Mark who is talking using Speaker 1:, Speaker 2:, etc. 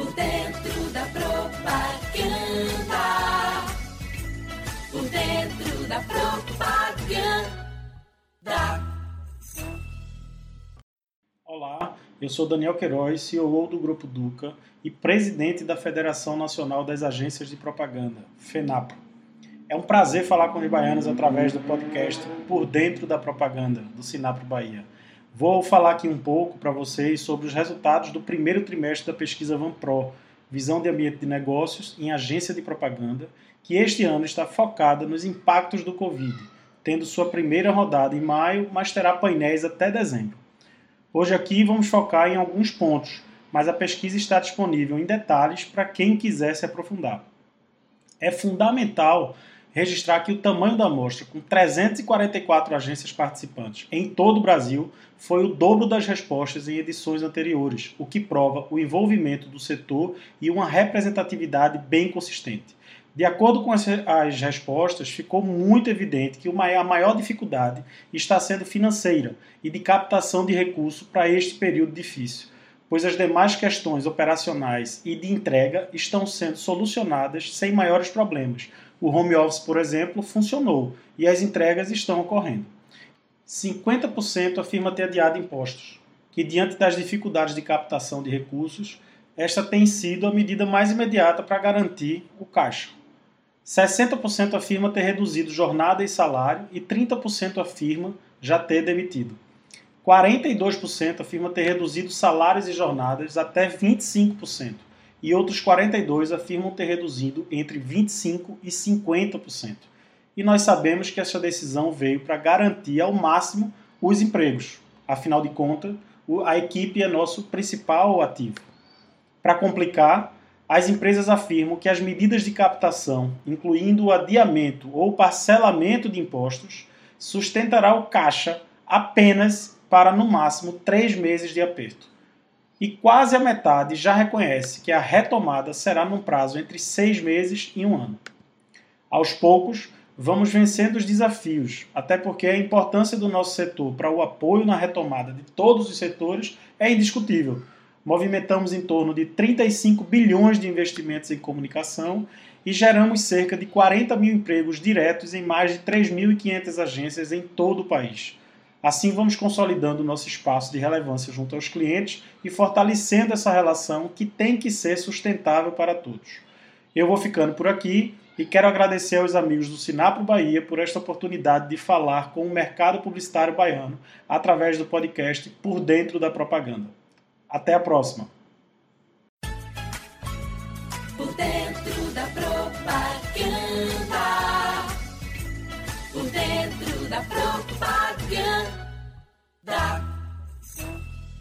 Speaker 1: Por dentro da propaganda. Por dentro da propaganda.
Speaker 2: Olá, eu sou Daniel Queiroz, CEO do Grupo Duca e presidente da Federação Nacional das Agências de Propaganda, FENAPA. É um prazer falar com os baianos através do podcast Por Dentro da Propaganda, do Sinapro Bahia. Vou falar aqui um pouco para vocês sobre os resultados do primeiro trimestre da pesquisa VanPro, Visão de Ambiente de Negócios em Agência de Propaganda, que este ano está focada nos impactos do Covid, tendo sua primeira rodada em maio, mas terá painéis até dezembro. Hoje aqui vamos focar em alguns pontos, mas a pesquisa está disponível em detalhes para quem quiser se aprofundar. É fundamental registrar que o tamanho da amostra, com 344 agências participantes em todo o Brasil, foi o dobro das respostas em edições anteriores, o que prova o envolvimento do setor e uma representatividade bem consistente. De acordo com as, respostas, ficou muito evidente que a maior dificuldade está sendo financeira e de captação de recursos para este período difícil, pois as demais questões operacionais e de entrega estão sendo solucionadas sem maiores problemas, o home office, por exemplo, funcionou e as entregas estão ocorrendo. 50% afirma ter adiado impostos, que diante das dificuldades de captação de recursos, esta tem sido a medida mais imediata para garantir o caixa. 60% afirma ter reduzido jornada e salário e 30% afirma já ter demitido. 42% afirma ter reduzido salários e jornadas até 25% e outros 42 afirmam ter reduzido entre 25% e 50%. E nós sabemos que essa decisão veio para garantir ao máximo os empregos. Afinal de contas, a equipe é nosso principal ativo. Para complicar, as empresas afirmam que as medidas de captação, incluindo o adiamento ou parcelamento de impostos, sustentará o caixa apenas para no máximo três meses de aperto e quase a metade já reconhece que a retomada será num prazo entre seis meses e um ano. Aos poucos, vamos vencendo os desafios, até porque a importância do nosso setor para o apoio na retomada de todos os setores é indiscutível. Movimentamos em torno de 35 bilhões de investimentos em comunicação e geramos cerca de 40 mil empregos diretos em mais de 3.500 agências em todo o país. Assim, vamos consolidando nosso espaço de relevância junto aos clientes e fortalecendo essa relação que tem que ser sustentável para todos. Eu vou ficando por aqui e quero agradecer aos amigos do Sinapro Bahia por esta oportunidade de falar com o mercado publicitário baiano através do podcast Por Dentro da Propaganda. Até a próxima!
Speaker 1: Por dentro da propaganda. Por dentro da propaganda.